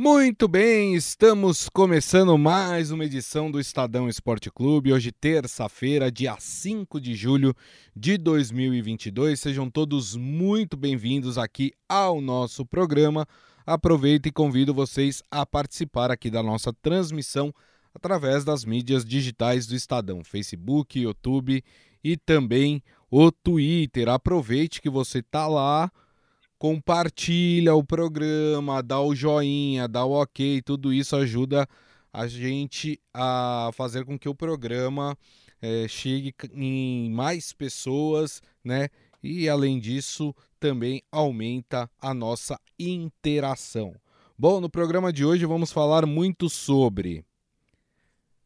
Muito bem, estamos começando mais uma edição do Estadão Esporte Clube. Hoje, terça-feira, dia 5 de julho de 2022. Sejam todos muito bem-vindos aqui ao nosso programa. Aproveito e convido vocês a participar aqui da nossa transmissão através das mídias digitais do Estadão, Facebook, YouTube e também o Twitter. Aproveite que você está lá compartilha o programa, dá o joinha, dá o ok, tudo isso ajuda a gente a fazer com que o programa é, chegue em mais pessoas, né? E além disso, também aumenta a nossa interação. Bom, no programa de hoje vamos falar muito sobre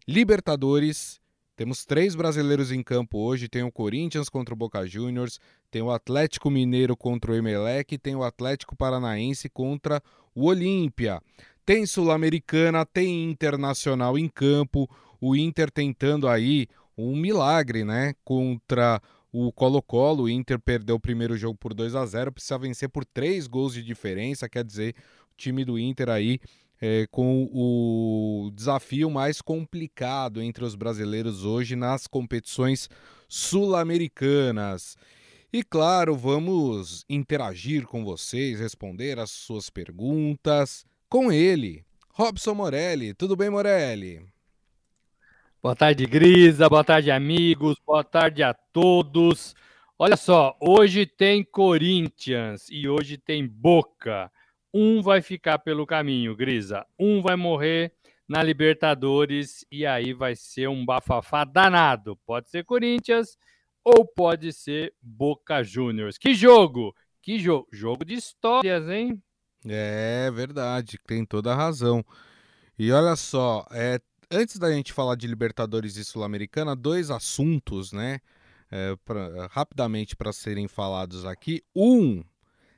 Libertadores temos três brasileiros em campo hoje. Tem o Corinthians contra o Boca Juniors, tem o Atlético Mineiro contra o Emelec, tem o Atlético Paranaense contra o Olímpia. Tem Sul-Americana, tem Internacional em campo. O Inter tentando aí um milagre, né? Contra o Colo-Colo. O Inter perdeu o primeiro jogo por 2 a 0 precisa vencer por três gols de diferença. Quer dizer, o time do Inter aí é, com o desafio mais complicado entre os brasileiros hoje nas competições sul-americanas. E claro, vamos interagir com vocês, responder as suas perguntas com ele, Robson Morelli. Tudo bem, Morelli? Boa tarde, Grisa. Boa tarde, amigos. Boa tarde a todos. Olha só, hoje tem Corinthians e hoje tem Boca. Um vai ficar pelo caminho, Grisa. Um vai morrer na Libertadores e aí vai ser um bafafá danado. Pode ser Corinthians ou pode ser Boca Juniors. Que jogo! Que jogo! Jogo de histórias, hein? É verdade, tem toda a razão. E olha só, é, antes da gente falar de Libertadores e Sul-Americana, dois assuntos, né? É, pra, rapidamente para serem falados aqui. Um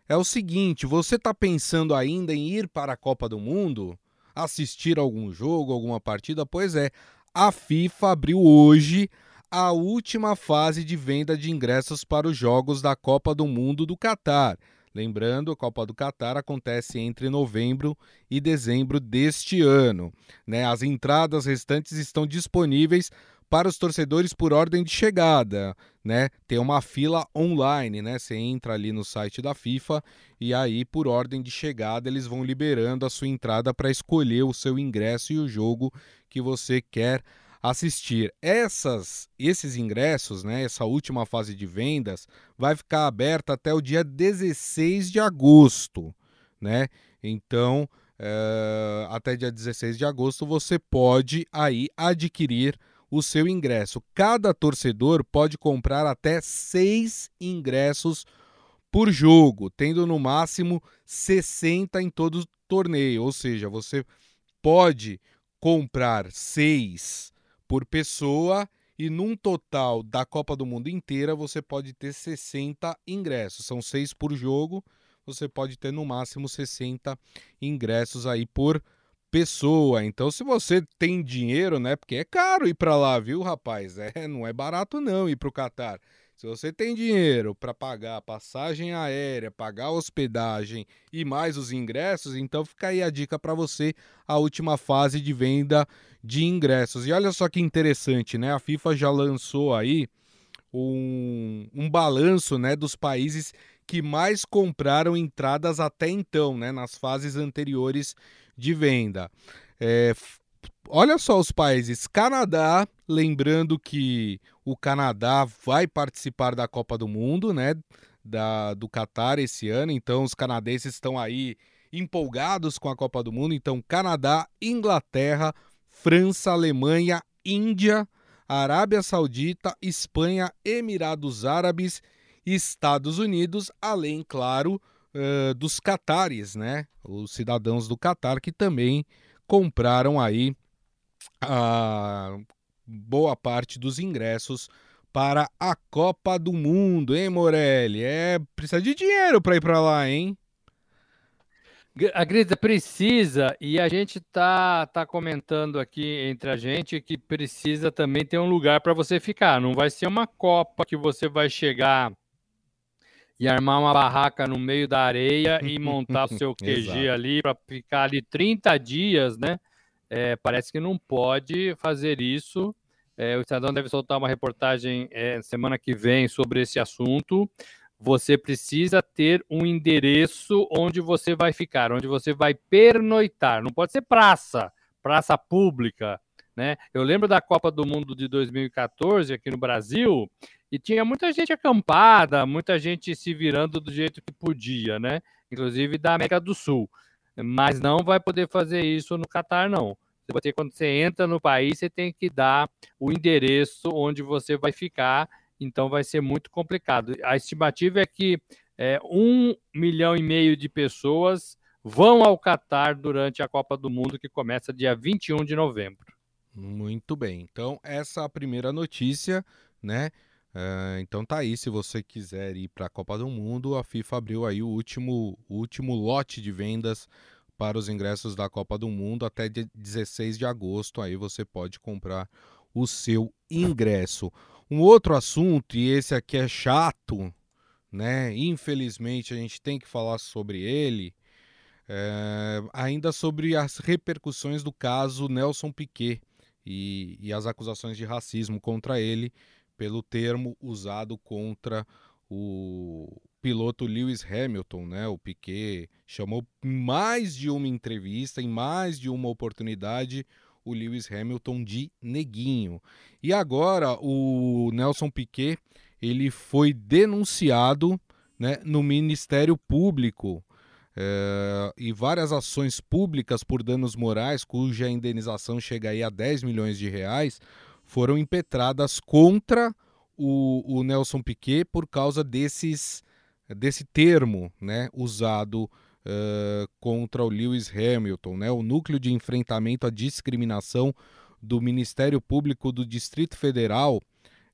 é o seguinte: você está pensando ainda em ir para a Copa do Mundo? Assistir algum jogo, alguma partida? Pois é, a FIFA abriu hoje a última fase de venda de ingressos para os Jogos da Copa do Mundo do Catar. Lembrando, a Copa do Catar acontece entre novembro e dezembro deste ano. Né? As entradas restantes estão disponíveis para os torcedores por ordem de chegada, né? Tem uma fila online, né? Você entra ali no site da FIFA e aí por ordem de chegada eles vão liberando a sua entrada para escolher o seu ingresso e o jogo que você quer assistir. Essas, esses ingressos, né, essa última fase de vendas vai ficar aberta até o dia 16 de agosto, né? Então, é, até dia 16 de agosto você pode aí adquirir o seu ingresso. Cada torcedor pode comprar até seis ingressos por jogo, tendo no máximo 60 em todo o torneio. Ou seja, você pode comprar seis por pessoa e num total da Copa do Mundo inteira você pode ter 60 ingressos. São seis por jogo, você pode ter no máximo 60 ingressos aí por pessoa. Então, se você tem dinheiro, né? Porque é caro ir para lá, viu, rapaz? É, não é barato não ir para o Catar. Se você tem dinheiro para pagar passagem aérea, pagar hospedagem e mais os ingressos, então fica aí a dica para você, a última fase de venda de ingressos. E olha só que interessante, né? A FIFA já lançou aí um, um balanço né, dos países que mais compraram entradas até então, né, nas fases anteriores de venda. É, olha só os países: Canadá, lembrando que o Canadá vai participar da Copa do Mundo, né? Da, do Qatar esse ano, então os canadenses estão aí empolgados com a Copa do Mundo. Então, Canadá, Inglaterra, França, Alemanha, Índia, Arábia Saudita, Espanha, Emirados Árabes, Estados Unidos, além, claro, uh, dos catares, né? Os cidadãos do Catar que também compraram aí a boa parte dos ingressos para a Copa do Mundo, hein, Morelli? É, precisa de dinheiro para ir para lá, hein? A Grisa precisa, e a gente tá, tá comentando aqui entre a gente que precisa também ter um lugar para você ficar. Não vai ser uma Copa que você vai chegar e armar uma barraca no meio da areia e montar o seu QG ali para ficar ali 30 dias, né? É, parece que não pode fazer isso. É, o Estadão deve soltar uma reportagem é, semana que vem sobre esse assunto. Você precisa ter um endereço onde você vai ficar, onde você vai pernoitar. Não pode ser praça, praça pública. Né? Eu lembro da Copa do Mundo de 2014 aqui no Brasil e tinha muita gente acampada, muita gente se virando do jeito que podia, né? Inclusive da América do Sul. Mas não vai poder fazer isso no Catar, não. Você, quando você entra no país, você tem que dar o endereço onde você vai ficar, então vai ser muito complicado. A estimativa é que é, um milhão e meio de pessoas vão ao Catar durante a Copa do Mundo, que começa dia 21 de novembro. Muito bem. Então, essa é a primeira notícia, né? Uh, então tá aí, se você quiser ir para a Copa do Mundo, a FIFA abriu aí o último, o último lote de vendas para os ingressos da Copa do Mundo até 16 de agosto. Aí você pode comprar o seu ingresso. Um outro assunto, e esse aqui é chato, né? Infelizmente a gente tem que falar sobre ele. É, ainda sobre as repercussões do caso Nelson Piquet e, e as acusações de racismo contra ele pelo termo usado contra o piloto Lewis Hamilton, né? O Piquet chamou mais de uma entrevista, em mais de uma oportunidade, o Lewis Hamilton de neguinho. E agora o Nelson Piquet ele foi denunciado né, no Ministério Público é, e várias ações públicas por danos morais, cuja indenização chega aí a 10 milhões de reais, foram impetradas contra o, o Nelson Piquet por causa desses desse termo né, usado uh, contra o Lewis Hamilton. Né? O Núcleo de Enfrentamento à Discriminação do Ministério Público do Distrito Federal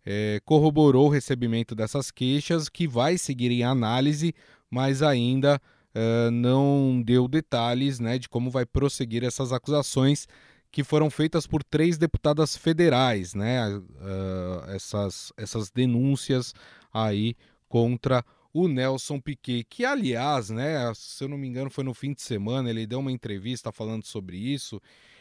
eh, corroborou o recebimento dessas queixas, que vai seguir em análise, mas ainda uh, não deu detalhes né, de como vai prosseguir essas acusações que foram feitas por três deputadas federais, né, uh, essas, essas denúncias aí contra o Nelson Piquet, que aliás, né, se eu não me engano, foi no fim de semana, ele deu uma entrevista falando sobre isso,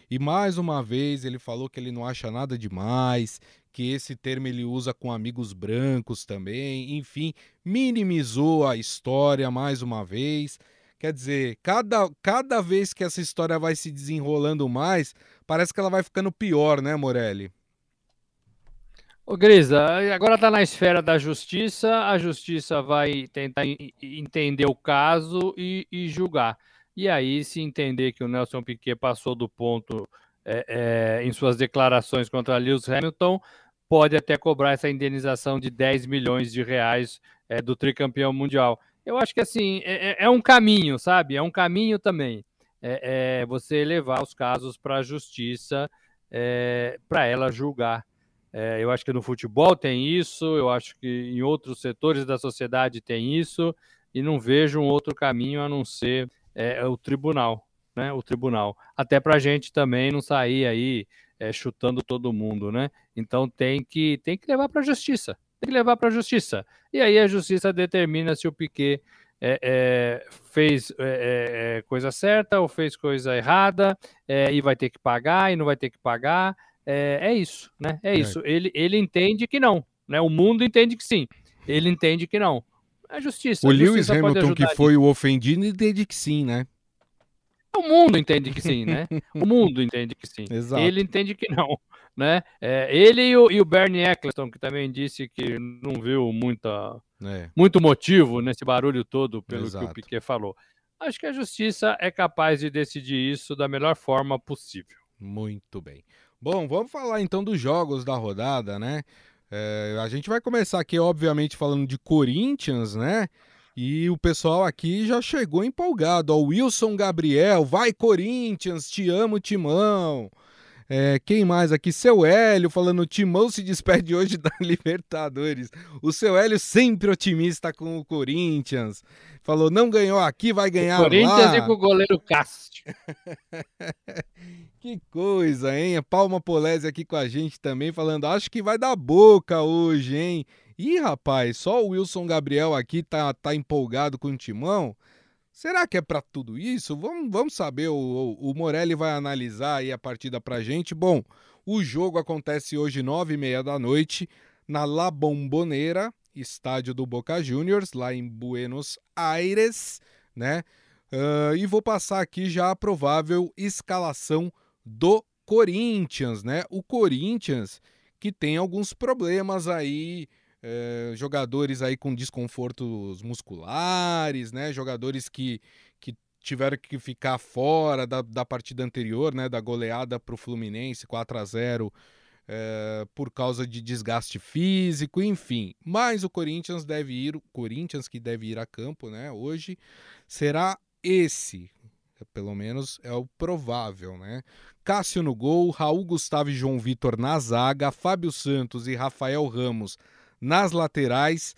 e mais uma vez ele falou que ele não acha nada demais, que esse termo ele usa com amigos brancos também, enfim, minimizou a história mais uma vez. Quer dizer, cada, cada vez que essa história vai se desenrolando mais, parece que ela vai ficando pior, né, Morelli? Ô, Grisa, agora está na esfera da justiça, a justiça vai tentar entender o caso e, e, julgar. E aí, se entender que o Nelson Piquet passou do ponto é, é, em suas declarações contra Lewis Hamilton, pode até cobrar essa indenização de 10 milhões de reais é, do tricampeão mundial. Eu acho que assim é, é, é um caminho, sabe? É um caminho também. É, é você levar os casos para a justiça para ela julgar. É, eu acho que no futebol tem isso, eu acho que em outros setores da sociedade tem isso, e não vejo um outro caminho a não ser é, o tribunal, né? O tribunal. Até para a gente também não sair aí é, chutando todo mundo, né? Então tem que, tem que levar para a justiça. Tem que levar para a justiça. E aí a justiça determina se o Piquet é, é, fez é, é, coisa certa ou fez coisa errada e vai ter que pagar e não vai ter que pagar. É, é isso, né? É, é isso. Ele, ele entende que não, né? O mundo entende que sim. Ele entende que não. É justiça. O Lewis Hamilton, que foi o ofendido, entende que sim, né? O mundo entende que sim, né? O mundo entende que sim. Exato. Ele entende que não, né? É, ele e o, e o, Bernie Eccleston, que também disse que não viu muita, é. muito motivo nesse barulho todo pelo Exato. que o Piquet falou. Acho que a justiça é capaz de decidir isso da melhor forma possível. Muito bem. Bom, vamos falar então dos jogos da rodada, né? É, a gente vai começar aqui, obviamente, falando de Corinthians, né? E o pessoal aqui já chegou empolgado. Ó, Wilson Gabriel, vai Corinthians, te amo, Timão. É, quem mais aqui? Seu Hélio falando: o Timão se despede hoje da Libertadores. O seu Hélio sempre otimista com o Corinthians. Falou: não ganhou aqui, vai ganhar o Corinthians lá. e com o goleiro Castro. Que coisa, hein? A Palma Polese aqui com a gente também, falando: acho que vai dar boca hoje, hein? Ih, rapaz, só o Wilson Gabriel aqui tá, tá empolgado com o timão. Será que é para tudo isso? Vamos, vamos saber. O, o Morelli vai analisar aí a partida pra gente. Bom, o jogo acontece hoje, nove e meia da noite, na La Bombonera, estádio do Boca Juniors, lá em Buenos Aires, né? Uh, e vou passar aqui já a provável escalação do Corinthians, né? O Corinthians que tem alguns problemas aí, é, jogadores aí com desconfortos musculares, né? Jogadores que, que tiveram que ficar fora da, da partida anterior, né? Da goleada para o Fluminense 4 a 0 é, por causa de desgaste físico, enfim. Mas o Corinthians deve ir, o Corinthians que deve ir a campo, né? Hoje será esse, pelo menos é o provável, né? Cássio no gol, Raul Gustavo e João Vitor na zaga, Fábio Santos e Rafael Ramos nas laterais.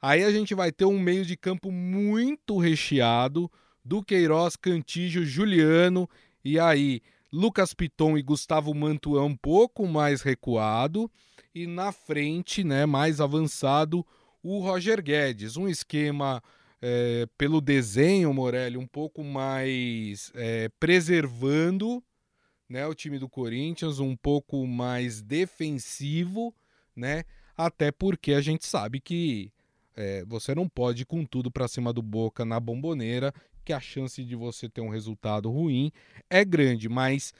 Aí a gente vai ter um meio de campo muito recheado do Queiroz, Cantígio, Juliano e aí Lucas Piton e Gustavo Mantuan um pouco mais recuado e na frente, né, mais avançado, o Roger Guedes, um esquema é, pelo desenho, Morelli, um pouco mais é, preservando né, o time do Corinthians, um pouco mais defensivo, né? Até porque a gente sabe que é, você não pode ir com tudo para cima do Boca na bomboneira, que a chance de você ter um resultado ruim é grande, mas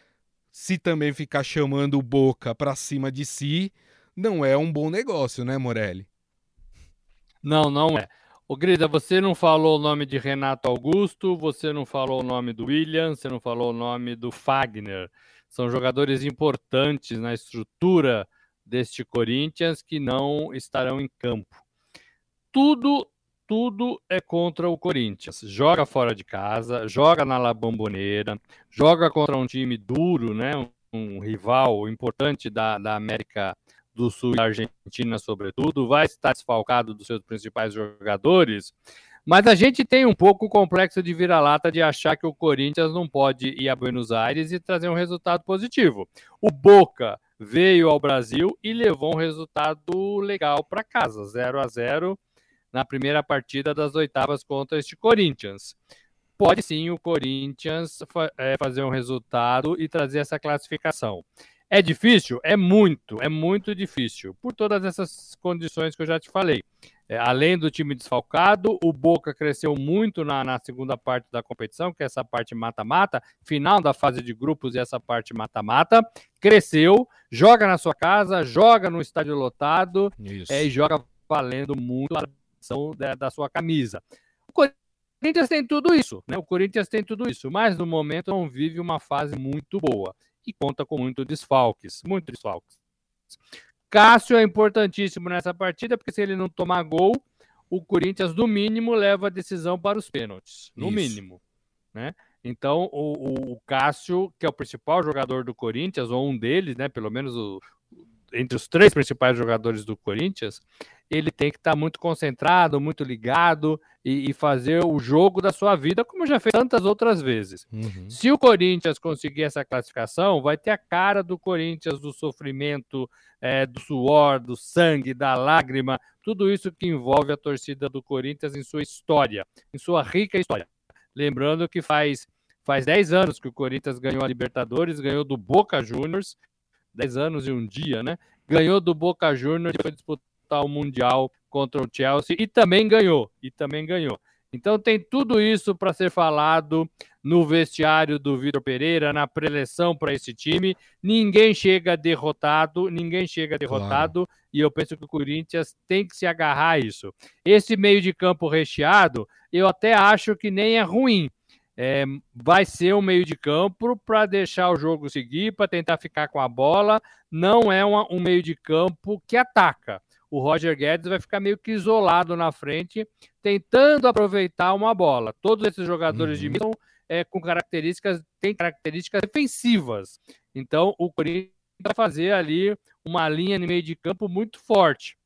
se também ficar chamando o Boca para cima de si, não é um bom negócio, né, Morelli? Não, não é. Ô, Grida, você não falou o nome de Renato Augusto, você não falou o nome do William, você não falou o nome do Fagner. São jogadores importantes na estrutura deste Corinthians que não estarão em campo. Tudo, tudo é contra o Corinthians. Joga fora de casa, joga na La Bombonera, joga contra um time duro, né? Um, rival importante da, da América do Sul e da Argentina, sobretudo, vai estar desfalcado dos seus principais jogadores. Mas a gente tem um pouco o complexo de vira-lata de achar que o Corinthians não pode ir a Buenos Aires e trazer um resultado positivo. O Boca veio ao Brasil e levou um resultado legal para casa, 0 a 0 na primeira partida das oitavas contra este Corinthians. Pode sim o Corinthians é, fazer um resultado e trazer essa classificação. É difícil? É muito, é muito difícil, por todas essas condições que eu já te falei. É, além do time desfalcado, o Boca cresceu muito na, na segunda parte da competição, que é essa parte mata-mata, final da fase de grupos e essa parte mata-mata. Cresceu, joga na sua casa, joga no estádio lotado é, e joga valendo muito a da, da sua camisa. O Corinthians tem tudo isso, né? O Corinthians tem tudo isso, mas no momento não vive uma fase muito boa e conta com muito desfalques, muito desfalques. Cássio é importantíssimo nessa partida, porque se ele não tomar gol, o Corinthians, no mínimo, leva a decisão para os pênaltis. No Isso. mínimo. Né? Então, o, o, Cássio, que é o principal jogador do Corinthians, ou um deles, né? Pelo menos o, entre os três principais jogadores do Corinthians, ele tem que estar muito concentrado, muito ligado e, e, fazer o jogo da sua vida, como já fez tantas outras vezes. Uhum. Se o Corinthians conseguir essa classificação, vai ter a cara do Corinthians, do sofrimento, é, do suor, do sangue, da lágrima, tudo isso que envolve a torcida do Corinthians em sua história, em sua rica história. Lembrando que faz faz 10 anos que o Corinthians ganhou a Libertadores, ganhou do Boca Juniors, 10 anos e um dia, né? Ganhou do Boca Juniors e foi disputar o Mundial contra o Chelsea e também ganhou, e também ganhou. Então tem tudo isso para ser falado no vestiário do Vitor Pereira, na preleção para esse time. Ninguém chega derrotado, ninguém chega derrotado, claro. e eu penso que o Corinthians tem que se agarrar a isso. Esse meio de campo recheado, eu até acho que nem é ruim. É, vai ser um meio de campo para deixar o jogo seguir, para tentar ficar com a bola. Não é uma, um meio de campo que ataca o Roger Guedes vai ficar meio que isolado na frente, tentando aproveitar uma bola. Todos esses jogadores uhum. de missão é, com características, têm características defensivas. Então, o Corinthians vai fazer ali uma linha no meio de campo muito forte.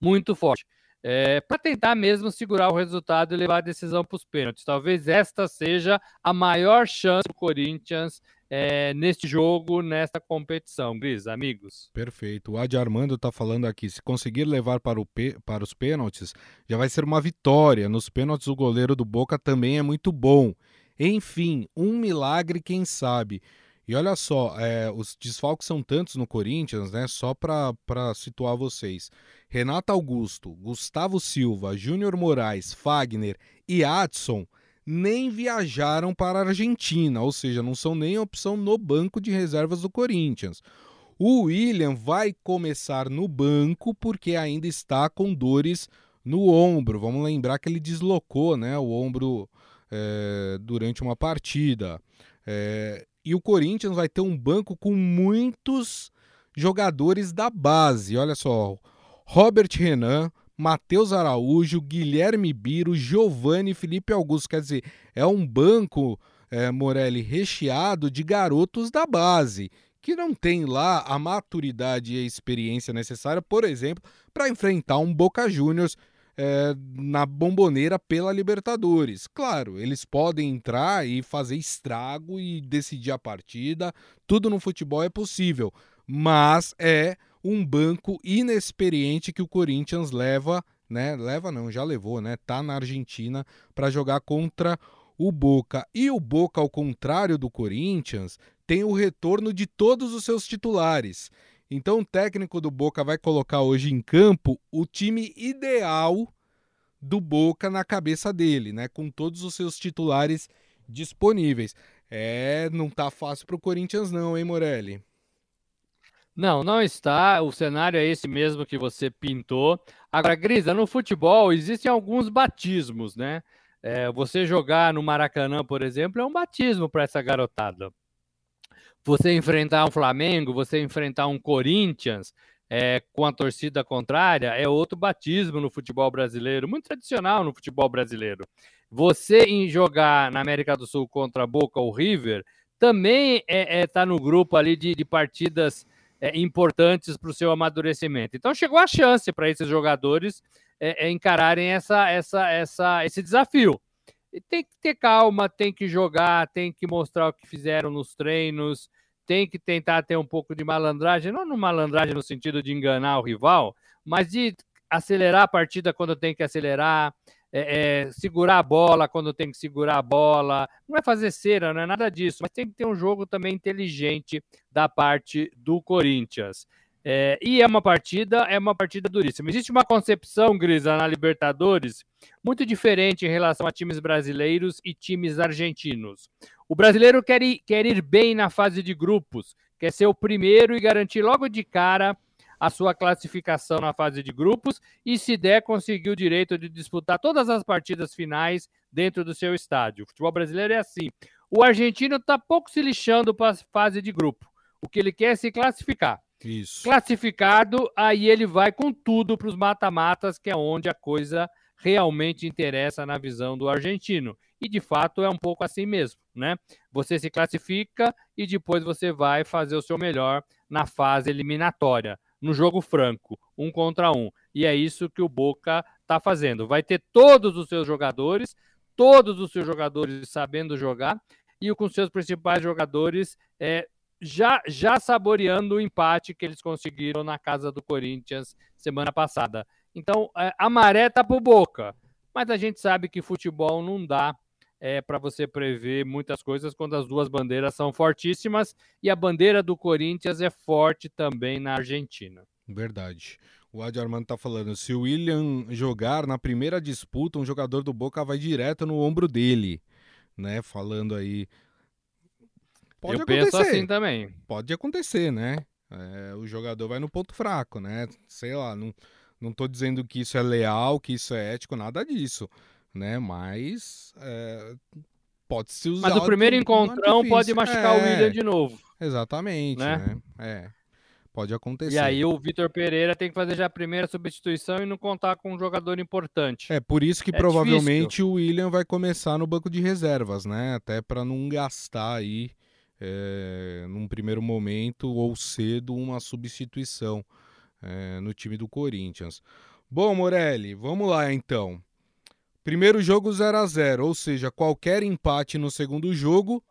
Muito forte. É, para tentar mesmo segurar o resultado e levar a decisão para os pênaltis. Talvez esta seja a maior chance do Corinthians é, neste jogo, nesta competição, Gris, amigos. Perfeito. O Adi Armando está falando aqui, se conseguir levar para, o para os pênaltis, já vai ser uma vitória. Nos pênaltis, o goleiro do Boca também é muito bom. Enfim, um milagre, quem sabe. E olha só, é, os desfalques são tantos no Corinthians, né? Só para situar vocês. Renato Augusto, Gustavo Silva, Júnior Moraes, Fagner e Adson nem viajaram para a Argentina, ou seja, não são nem opção no banco de reservas do Corinthians. O William vai começar no banco porque ainda está com dores no ombro. Vamos lembrar que ele deslocou né, o ombro é, durante uma partida. É, e o Corinthians vai ter um banco com muitos jogadores da base. Olha só: Robert Renan, Matheus Araújo, Guilherme Biro, Giovanni Felipe Augusto. Quer dizer, é um banco, é, Morelli, recheado de garotos da base, que não tem lá a maturidade e a experiência necessária, por exemplo, para enfrentar um Boca Juniors é, na bomboneira pela Libertadores. Claro, eles podem entrar e fazer estrago e decidir a partida, tudo no futebol é possível, mas é um banco inexperiente que o Corinthians leva, né? Leva não, já levou, né? Tá na Argentina para jogar contra o Boca. E o Boca, ao contrário do Corinthians, tem o retorno de todos os seus titulares. Então o técnico do Boca vai colocar hoje em campo o time ideal do Boca na cabeça dele, né? Com todos os seus titulares disponíveis. É, não tá fácil pro Corinthians não, hein, Morelli? Não, não está. O cenário é esse mesmo que você pintou. Agora, Grisa, no futebol existem alguns batismos, né? É, você jogar no Maracanã, por exemplo, é um batismo para essa garotada. Você enfrentar um Flamengo, você enfrentar um Corinthians é, com a torcida contrária, é outro batismo no futebol brasileiro, muito tradicional no futebol brasileiro. Você em jogar na América do Sul contra Boca ou River também está é, é, tá no grupo ali de, de partidas é, importantes para o seu amadurecimento. Então chegou a chance para esses jogadores é, é, encararem essa, essa, essa, esse desafio. E tem que ter calma, tem que jogar, tem que mostrar o que fizeram nos treinos, tem que tentar ter um pouco de malandragem, não no malandragem no sentido de enganar o rival, mas de acelerar a partida quando tem que acelerar, é, é, segurar a bola quando tem que segurar a bola. Não é fazer cera, não é nada disso, mas tem que ter um jogo também inteligente da parte do Corinthians. É, e é uma partida, é uma partida duríssima. Existe uma concepção, Grisa, na Libertadores muito diferente em relação a times brasileiros e times argentinos. O brasileiro quer ir, quer ir bem na fase de grupos, quer ser o primeiro e garantir logo de cara a sua classificação na fase de grupos e, se der, conseguir o direito de disputar todas as partidas finais dentro do seu estádio. O futebol brasileiro é assim. O argentino está pouco se lixando para a fase de grupo. O que ele quer é se classificar. Isso. Classificado, aí ele vai com tudo para os mata-matas, que é onde a coisa realmente interessa na visão do argentino. E de fato é um pouco assim mesmo, né? Você se classifica e depois você vai fazer o seu melhor na fase eliminatória no jogo franco, um contra um. E é isso que o Boca está fazendo. Vai ter todos os seus jogadores, todos os seus jogadores sabendo jogar e com seus principais jogadores é, já, já saboreando o empate que eles conseguiram na casa do Corinthians semana passada. Então, é, a maré tá pro Boca. Mas a gente sabe que futebol não dá é, para você prever muitas coisas quando as duas bandeiras são fortíssimas e a bandeira do Corinthians é forte também na Argentina. Verdade. O Adi Armando tá falando, se o William jogar na primeira disputa, um jogador do Boca vai direto no ombro dele, né? Falando aí. Pode Eu acontecer. penso assim também. Pode acontecer, né? É, o jogador vai no ponto fraco, né? Sei lá, não, não tô dizendo que isso é leal, que isso é ético, nada disso né? Mas é, pode se usar. Mas o primeiro encontrão pode machucar é, o William de novo. Exatamente, né? né? É. Pode acontecer. E aí o Vitor Pereira tem que fazer já a primeira substituição e não contar com um jogador importante. É por isso que é provavelmente difícil. o William vai começar no banco de reservas, né? Até para não gastar aí é, num primeiro momento ou cedo uma substituição é, no time do Corinthians. Bom, Morelli, vamos lá então. Primeiro jogo 0 a 0 ou seja, qualquer empate no segundo jogo,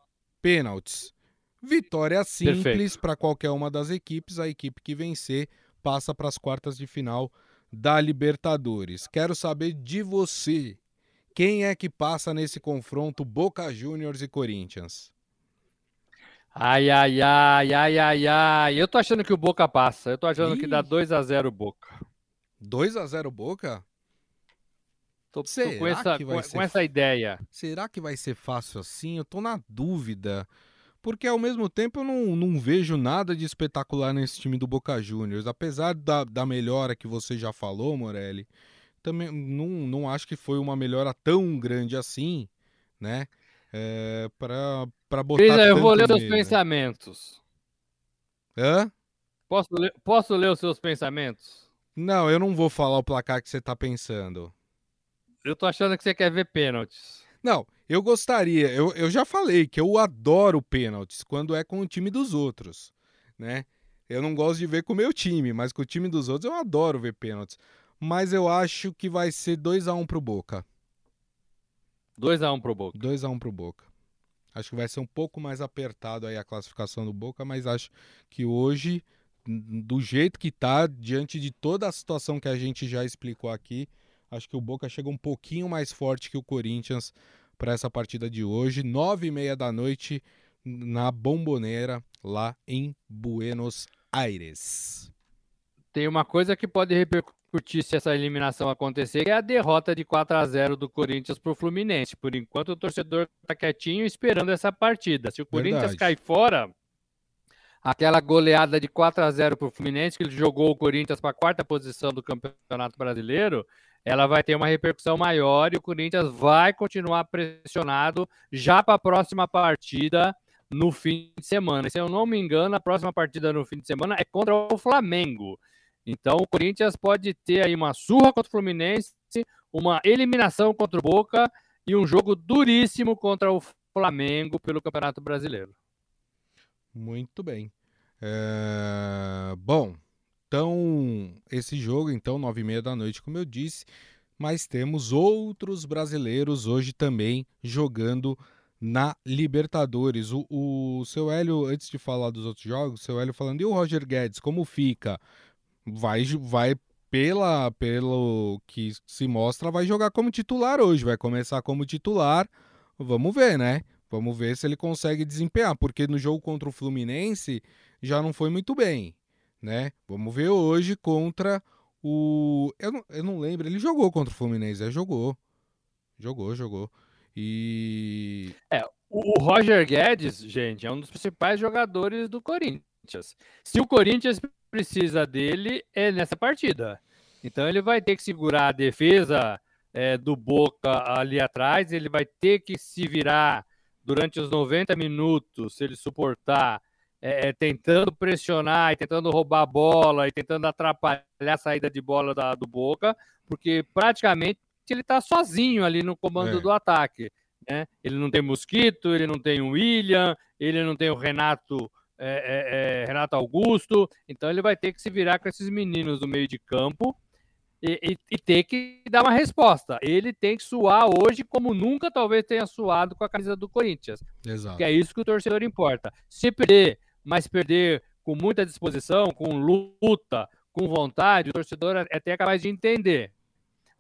pênaltis. Vitória simples para qualquer uma das equipes. A equipe que vencer passa para as quartas de final da Libertadores. Quero saber de você. Quem é que passa nesse confronto Boca Juniors e Corinthians? Ai, ai, ai, ai, ai, ai. Eu tô achando que o Boca passa. Eu tô achando Ih. que dá 2 a 0 Boca. 2 a 0 Boca? Tô, tô com, essa, com, ser... com essa ideia. Será que vai ser fácil assim? Eu tô na dúvida. Porque ao mesmo tempo eu não, não vejo nada de espetacular nesse time do Boca Juniors. Apesar da, da melhora que você já falou, Morelli, também não, não acho que foi uma melhora tão grande assim, né? É, para botar. Cris, eu vou ler os seus pensamentos. Hã? Posso ler, posso ler os seus pensamentos? Não, eu não vou falar o placar que você tá pensando. Eu tô achando que você quer ver pênaltis. Não, eu gostaria. Eu, eu já falei que eu adoro pênaltis quando é com o time dos outros, né? Eu não gosto de ver com o meu time, mas com o time dos outros eu adoro ver pênaltis. Mas eu acho que vai ser 2 a 1 um pro Boca. 2 a 1 um pro Boca. 2 a 1 um pro Boca. Acho que vai ser um pouco mais apertado aí a classificação do Boca, mas acho que hoje, do jeito que tá, diante de toda a situação que a gente já explicou aqui, Acho que o Boca chega um pouquinho mais forte que o Corinthians para essa partida de hoje, nove e meia da noite na Bomboneira, lá em Buenos Aires. Tem uma coisa que pode repercutir se essa eliminação acontecer, é a derrota de 4 a 0 do Corinthians para o Fluminense. Por enquanto, o torcedor está quietinho esperando essa partida. Se o Corinthians Verdade. cair fora, aquela goleada de 4 a 0 para o Fluminense, que ele jogou o Corinthians para a quarta posição do Campeonato Brasileiro, ela vai ter uma repercussão maior e o Corinthians vai continuar pressionado já para a próxima partida no fim de semana. Se eu não me engano, a próxima partida no fim de semana é contra o Flamengo. Então o Corinthians pode ter aí uma surra contra o Fluminense, uma eliminação contra o Boca e um jogo duríssimo contra o Flamengo pelo Campeonato Brasileiro. Muito bem. É... Bom, então, esse jogo, então, nove e meia da noite, como eu disse, mas temos outros brasileiros hoje também jogando na Libertadores. O, o seu Hélio, antes de falar dos outros jogos, o seu Hélio falando, e o Roger Guedes, como fica? Vai, vai pela, pelo que se mostra, vai jogar como titular hoje, vai começar como titular. Vamos ver, né? Vamos ver se ele consegue desempenhar, porque no jogo contra o Fluminense já não foi muito bem né? Vamos ver hoje contra o. Eu não, eu não lembro, ele jogou contra o Fluminense, é, jogou. Jogou, jogou. E. É, o Roger Guedes, gente, é um dos principais jogadores do Corinthians. Se o Corinthians precisa dele, é nessa partida. Então ele vai ter que segurar a defesa é, do Boca ali atrás, ele vai ter que se virar durante os 90 minutos, se ele suportar é, é, tentando pressionar e tentando roubar a bola e tentando atrapalhar a saída de bola da, do Boca, porque praticamente ele está sozinho ali no comando é. do ataque. Né? Ele não tem Mosquito, ele não tem o William, ele não tem o Renato, é, é, é, Renato Augusto, então ele vai ter que se virar com esses meninos do meio de campo e, e, e, ter que dar uma resposta. Ele tem que suar hoje como nunca talvez tenha suado com a camisa do Corinthians. Exato. Que é isso que o torcedor importa. Se perder mas perder com muita disposição, com luta, com vontade, o torcedor é até capaz de entender.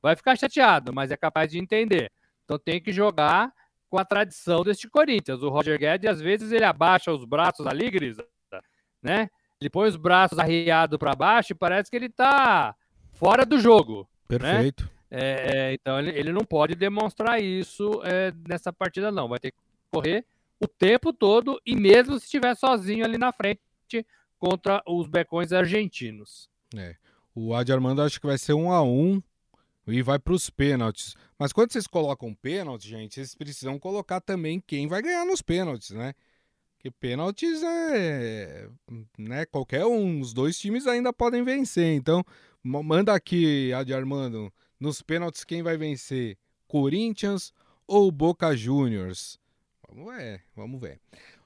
Vai ficar chateado, mas é capaz de entender. Então tem que jogar com a tradição deste Corinthians. O Roger Guedes, às vezes, ele abaixa os braços ali, Grisa, né? Ele põe os braços arriados para baixo e parece que ele está fora do jogo. Né? Perfeito. Né? É, então ele, ele não pode demonstrar isso é, nessa partida, não. Vai ter que correr o tempo todo e mesmo se estiver sozinho ali na frente contra os becões argentinos. É. O Adi Armando acho que vai ser um a um e vai para os pênaltis. Mas quando vocês colocam pênalti, gente, vocês precisam colocar também quem vai ganhar nos pênaltis, né? Porque pênaltis é, né? Qualquer um, os dois times ainda podem vencer. Então, manda aqui, Adi Armando, nos pênaltis quem vai vencer? Corinthians ou Boca Juniors? Vamos ver, vamos ver.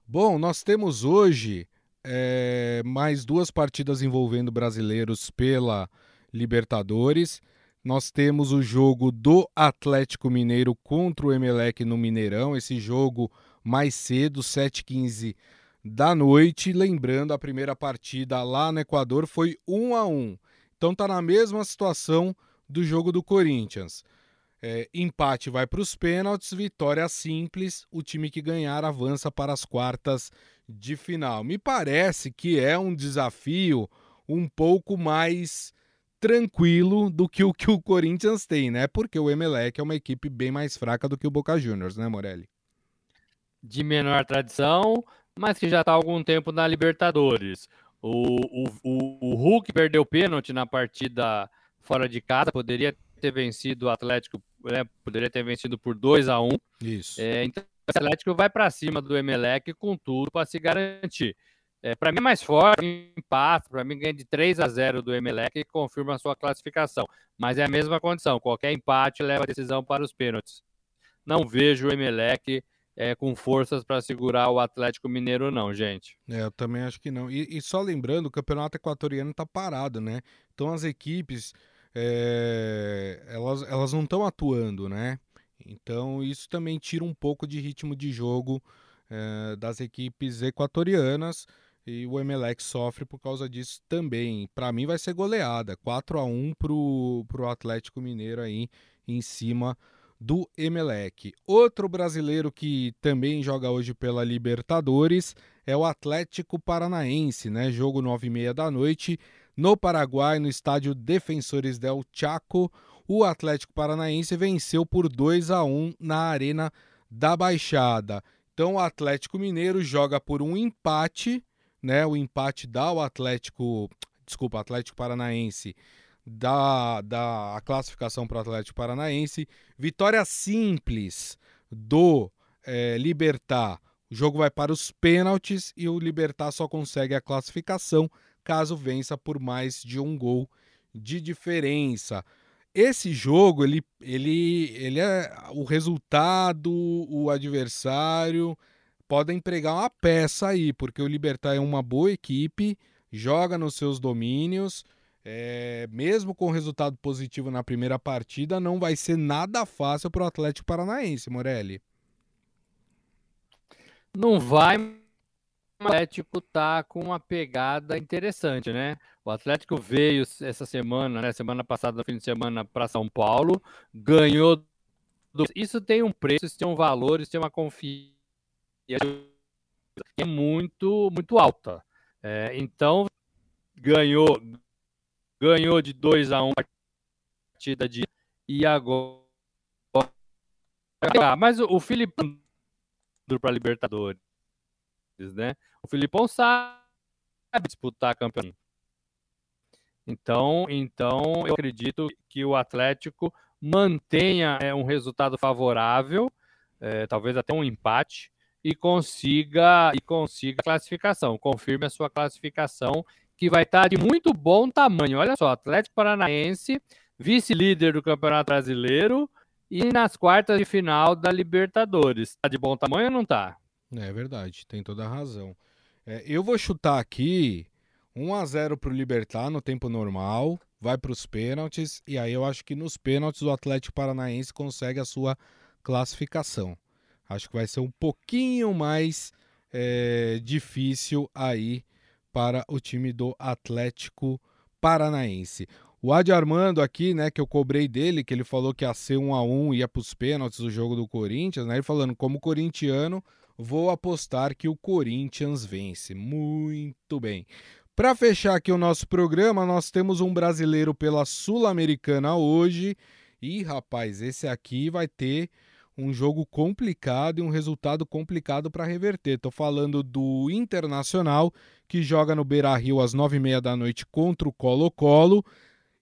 Bom, nós temos hoje é, mais duas partidas envolvendo brasileiros pela Libertadores. Nós temos o jogo do Atlético Mineiro contra o Emelec no Mineirão. Esse jogo mais cedo, 7h15 da noite. Lembrando, a primeira partida lá no Equador foi 1 a 1 Então tá na mesma situação do jogo do Corinthians. É, empate vai para os pênaltis, vitória simples. O time que ganhar avança para as quartas de final. Me parece que é um desafio um pouco mais tranquilo do que o que o Corinthians tem, né? Porque o Emelec é uma equipe bem mais fraca do que o Boca Juniors, né, Morelli? De menor tradição, mas que já está há algum tempo na Libertadores. O, o, o, o Hulk perdeu pênalti na partida fora de casa, poderia ter vencido o Atlético, né, poderia ter vencido por 2 a 1 Isso. É, então, o Atlético vai para cima do Emelec com tudo para se garantir. É, para mim é mais forte, empate, para mim ganha de 3 a 0 do Emelec e confirma a sua classificação. Mas é a mesma condição, qualquer empate leva a decisão para os pênaltis. Não vejo o Emelec é, com forças para segurar o Atlético Mineiro, não, gente. É, eu também acho que não. E, e só lembrando, o campeonato equatoriano está parado, né? Então as equipes é, elas, elas não estão atuando, né? Então isso também tira um pouco de ritmo de jogo é, das equipes equatorianas e o Emelec sofre por causa disso também. Para mim vai ser goleada, 4 a 1 pro, pro Atlético Mineiro aí em cima do Emelec. Outro brasileiro que também joga hoje pela Libertadores é o Atlético Paranaense, né? Jogo 9 e meia da noite no Paraguai, no estádio Defensores del Chaco. O Atlético Paranaense venceu por 2 a 1 na Arena da Baixada. Então o Atlético Mineiro joga por um empate, né? O empate dá o Atlético, desculpa, Atlético Paranaense da, da a classificação para o Atlético Paranaense. Vitória simples do é, Libertar. O jogo vai para os pênaltis e o Libertar só consegue a classificação caso vença por mais de um gol de diferença. Esse jogo, ele, ele, ele é o resultado, o adversário podem pregar uma peça aí, porque o Libertar é uma boa equipe, joga nos seus domínios, é, mesmo com resultado positivo na primeira partida, não vai ser nada fácil para o Atlético Paranaense, Morelli. Não vai, o Atlético tá com uma pegada interessante, né? O Atlético veio essa semana, né? Semana passada, fim de semana, para São Paulo, ganhou. Do... Isso tem um preço, isso tem um valor, isso tem uma confiança é muito, muito alta. É, então, ganhou ganhou de 2 a 1 um partida de e agora mas o, o Filipão para Libertadores, né? O Filipão sabe disputar campeonato. Então, então eu acredito que o Atlético mantenha é, um resultado favorável, é, talvez até um empate, e consiga e consiga classificação, confirme a sua classificação que vai estar de muito bom tamanho. Olha só, Atlético Paranaense, vice-líder do Campeonato Brasileiro e nas quartas de final da Libertadores. Está de bom tamanho ou não está? É verdade, tem toda a razão. É, eu vou chutar aqui 1 a 0 para o Libertar no tempo normal, vai para os pênaltis e aí eu acho que nos pênaltis o Atlético Paranaense consegue a sua classificação. Acho que vai ser um pouquinho mais é, difícil aí para o time do Atlético Paranaense. O Adi Armando aqui, né, que eu cobrei dele, que ele falou que ia ser um a um, ia para os pênaltis do jogo do Corinthians, né? Ele falando, como corintiano, vou apostar que o Corinthians vence. Muito bem. Para fechar aqui o nosso programa, nós temos um brasileiro pela Sul-Americana hoje. E, rapaz, esse aqui vai ter um jogo complicado e um resultado complicado para reverter. Estou falando do Internacional, que joga no Beira Rio às nove e meia da noite contra o Colo-Colo.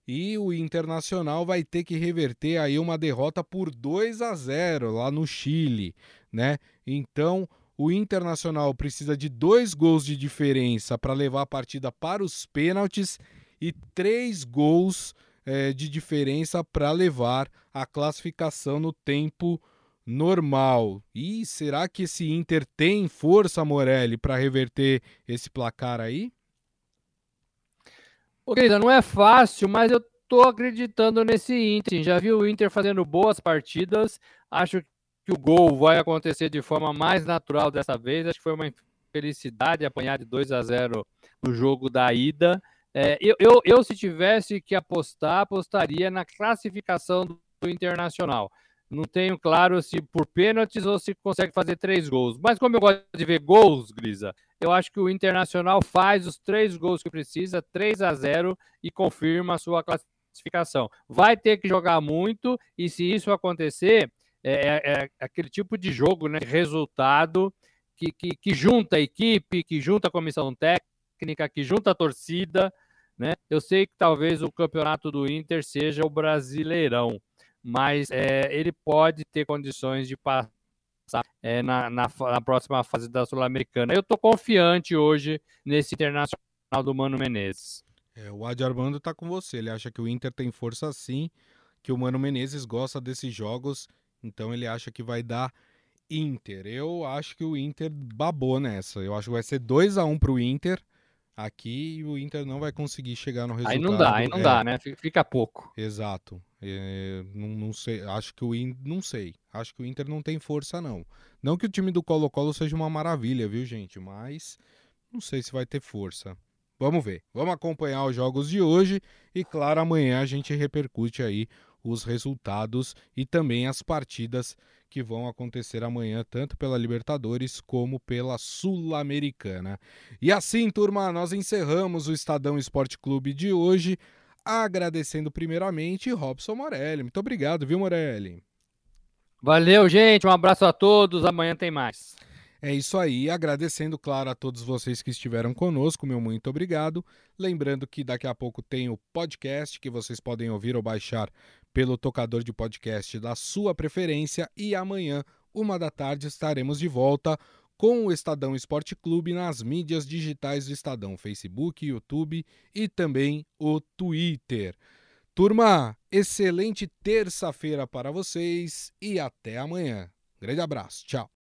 E o Internacional vai ter que reverter aí uma derrota por 2 a 0 lá no Chile, né? Então, o Internacional precisa de dois gols de diferença para levar a partida para os pênaltis e três gols é, de diferença para levar a classificação no tempo normal. E será que esse Inter tem força, Morelli, para reverter esse placar aí? Ô, querida, não é fácil, mas eu tô acreditando nesse Inter. Já vi o Inter fazendo boas partidas. Acho que o gol vai acontecer de forma mais natural dessa vez. Acho que foi uma felicidade apanhar de 2 a 0 no jogo da ida. É, eu, eu, eu, se tivesse que apostar, apostaria na classificação do, do Internacional. Não tenho claro se por pênaltis ou se consegue fazer três gols. Mas como eu gosto de ver gols, Grisa, eu acho que o Internacional faz os três gols que precisa, 3 a 0 e confirma a sua classificação. Vai ter que jogar muito e se isso acontecer, é, é, é aquele tipo de jogo, né, resultado que, que, que junta a equipe, que junta a comissão técnica, que junta a torcida, né? Eu sei que talvez o campeonato do Inter seja o Brasileirão, mas é, ele pode ter condições de passar é, na, na, na, próxima fase da Sul-Americana. Eu estou confiante hoje nesse internacional do Mano Menezes. É, o Adi Armando está com você. Ele acha que o Inter tem força sim, que o Mano Menezes gosta desses jogos, então ele acha que vai dar Inter. Eu acho que o Inter babou nessa. Eu acho que vai ser 2 a 1 um para o Inter aqui e o Inter não vai conseguir chegar no resultado. Aí não dá, aí não é, dá, né? Fica pouco. Exato. É, não, não, sei, acho que o Inter, não sei. Acho que o Inter não tem força não. Não que o time do Colo-Colo seja uma maravilha, viu, gente, mas não sei se vai ter força. Vamos ver. Vamos acompanhar os jogos de hoje e claro, amanhã a gente repercute aí os resultados e também as partidas que vão acontecer amanhã, tanto pela Libertadores como pela Sul-Americana. E assim, turma, nós encerramos o Estadão Esporte Clube de hoje, agradecendo primeiramente Robson Morelli. Muito obrigado, viu, Morelli? Valeu, gente. Um abraço a todos. Amanhã tem mais. É isso aí, agradecendo, claro, a todos vocês que estiveram conosco, meu muito obrigado. Lembrando que daqui a pouco tem o podcast que vocês podem ouvir ou baixar pelo tocador de podcast da sua preferência e amanhã, uma da tarde, estaremos de volta com o Estadão Esporte Clube nas mídias digitais do Estadão, Facebook, YouTube e também o Twitter. Turma, excelente terça-feira para vocês e até amanhã. Grande abraço, tchau.